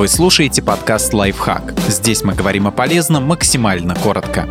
Вы слушаете подкаст «Лайфхак». Здесь мы говорим о полезном максимально коротко.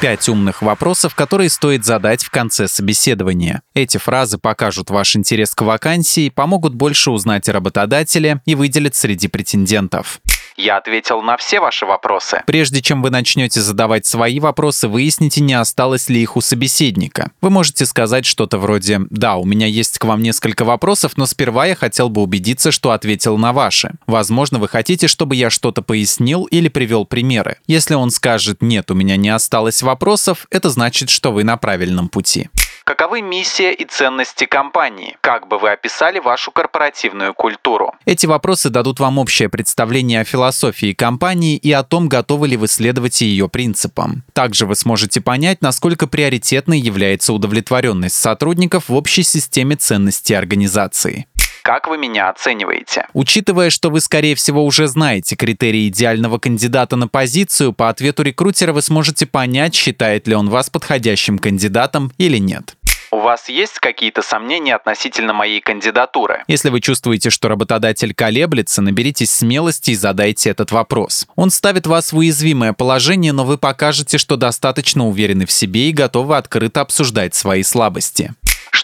Пять умных вопросов, которые стоит задать в конце собеседования. Эти фразы покажут ваш интерес к вакансии, помогут больше узнать о работодателе и выделят среди претендентов. Я ответил на все ваши вопросы. Прежде чем вы начнете задавать свои вопросы, выясните, не осталось ли их у собеседника. Вы можете сказать что-то вроде «Да, у меня есть к вам несколько вопросов, но сперва я хотел бы убедиться, что ответил на ваши». Возможно, вы хотите, чтобы я что-то пояснил или привел примеры. Если он скажет «Нет, у меня не осталось вопросов», это значит, что вы на правильном пути. Каковы миссия и ценности компании? Как бы вы описали вашу корпоративную культуру? Эти вопросы дадут вам общее представление о философии компании и о том, готовы ли вы следовать ее принципам. Также вы сможете понять, насколько приоритетной является удовлетворенность сотрудников в общей системе ценностей организации. Как вы меня оцениваете? Учитывая, что вы, скорее всего, уже знаете критерии идеального кандидата на позицию, по ответу рекрутера вы сможете понять, считает ли он вас подходящим кандидатом или нет. У вас есть какие-то сомнения относительно моей кандидатуры? Если вы чувствуете, что работодатель колеблется, наберитесь смелости и задайте этот вопрос. Он ставит вас в уязвимое положение, но вы покажете, что достаточно уверены в себе и готовы открыто обсуждать свои слабости.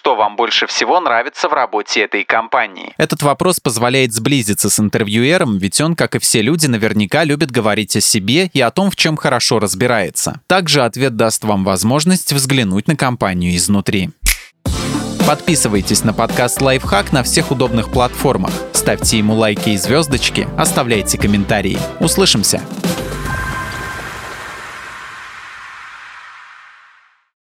Что вам больше всего нравится в работе этой компании? Этот вопрос позволяет сблизиться с интервьюером, ведь он, как и все люди, наверняка любит говорить о себе и о том, в чем хорошо разбирается. Также ответ даст вам возможность взглянуть на компанию изнутри. Подписывайтесь на подкаст «Лайфхак» на всех удобных платформах. Ставьте ему лайки и звездочки, оставляйте комментарии. Услышимся!